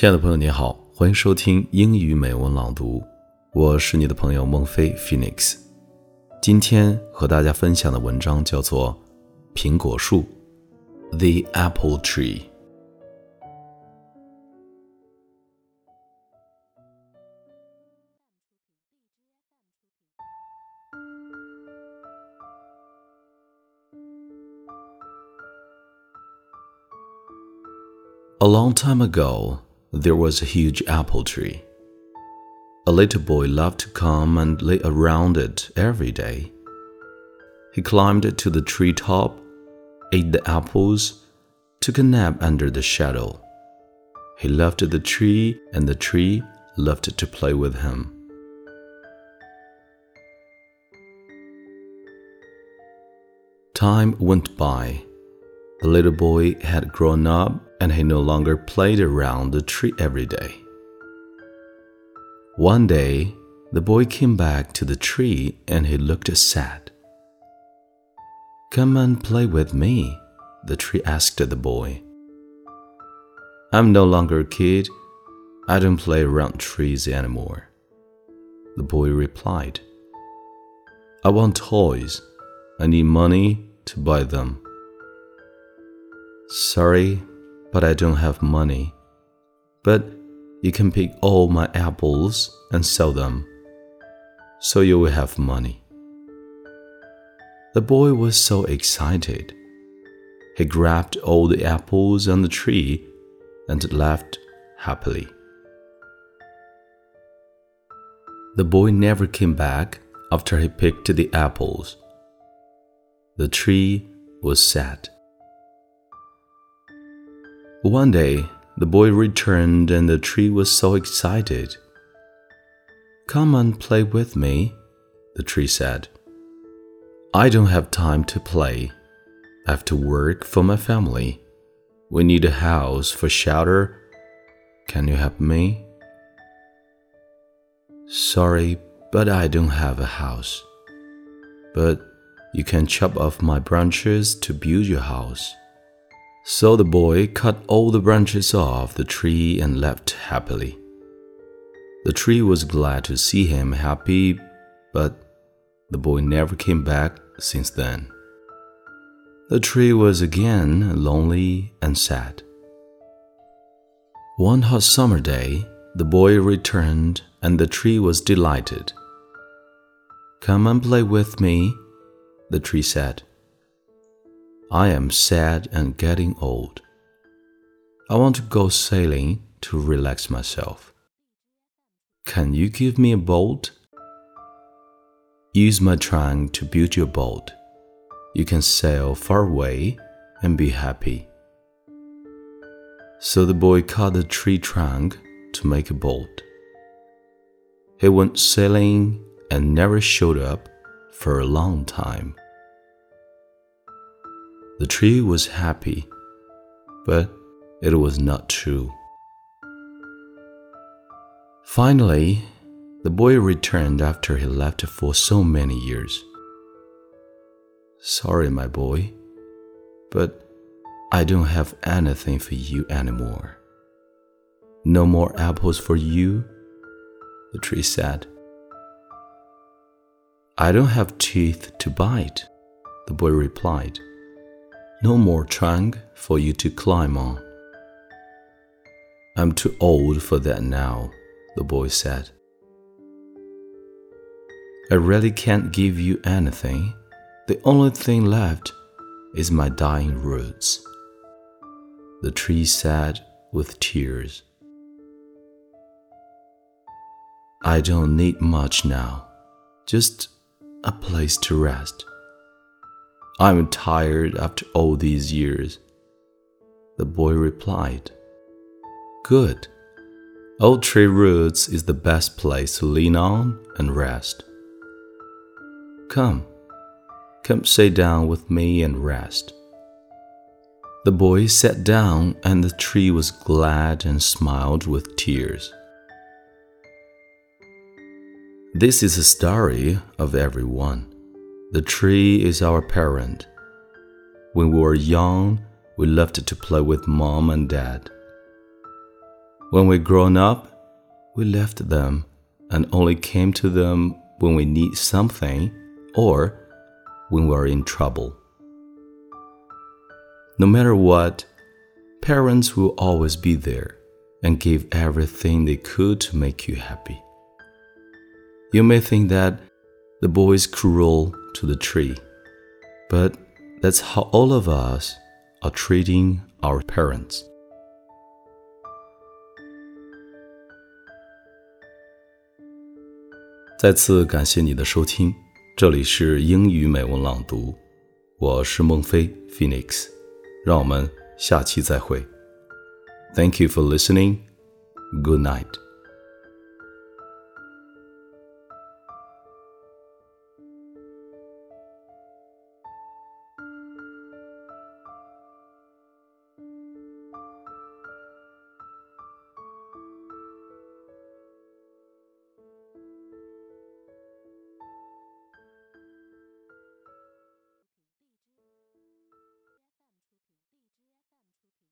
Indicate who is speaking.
Speaker 1: 亲爱的朋友，你好，欢迎收听英语美文朗读，我是你的朋友孟非 Phoenix。今天和大家分享的文章叫做《苹果树》（The Apple Tree）。A long time ago, there was a huge apple tree. A little boy loved to come and lay around it every day. He climbed to the tree top, ate the apples, took a nap under the shadow. He loved the tree, and the tree loved to play with him. Time went by. The little boy had grown up and he no longer played around the tree every day. One day, the boy came back to the tree and he looked sad. Come and play with me, the tree asked the boy. I'm no longer a kid. I don't play around trees anymore. The boy replied, I want toys. I need money to buy them. Sorry, but I don't have money. But you can pick all my apples and sell them, so you will have money. The boy was so excited. He grabbed all the apples on the tree and laughed happily. The boy never came back after he picked the apples. The tree was sad. One day, the boy returned and the tree was so excited. Come and play with me, the tree said. I don't have time to play. I have to work for my family. We need a house for shelter. Can you help me? Sorry, but I don't have a house. But you can chop off my branches to build your house. So the boy cut all the branches off the tree and left happily. The tree was glad to see him happy, but the boy never came back since then. The tree was again lonely and sad. One hot summer day, the boy returned and the tree was delighted. Come and play with me, the tree said. I am sad and getting old. I want to go sailing to relax myself. Can you give me a boat? Use my trunk to build your boat. You can sail far away and be happy. So the boy cut the tree trunk to make a boat. He went sailing and never showed up for a long time. The tree was happy, but it was not true. Finally, the boy returned after he left for so many years. Sorry, my boy, but I don't have anything for you anymore. No more apples for you, the tree said. I don't have teeth to bite, the boy replied. No more trunk for you to climb on. I'm too old for that now, the boy said. I really can't give you anything. The only thing left is my dying roots. The tree said with tears. I don't need much now, just a place to rest. I'm tired after all these years. The boy replied, Good. Old tree roots is the best place to lean on and rest. Come, come sit down with me and rest. The boy sat down, and the tree was glad and smiled with tears. This is a story of everyone. The tree is our parent. When we were young, we loved to play with mom and dad. When we grown up, we left them and only came to them when we need something or when we're in trouble. No matter what, parents will always be there and give everything they could to make you happy. You may think that the boy is cruel to the tree, but that's how all of us are treating our parents. 再次感谢你的收听，这里是英语美文朗读，我是孟非 Phoenix，让我们下期再会。Thank you for listening. Good night.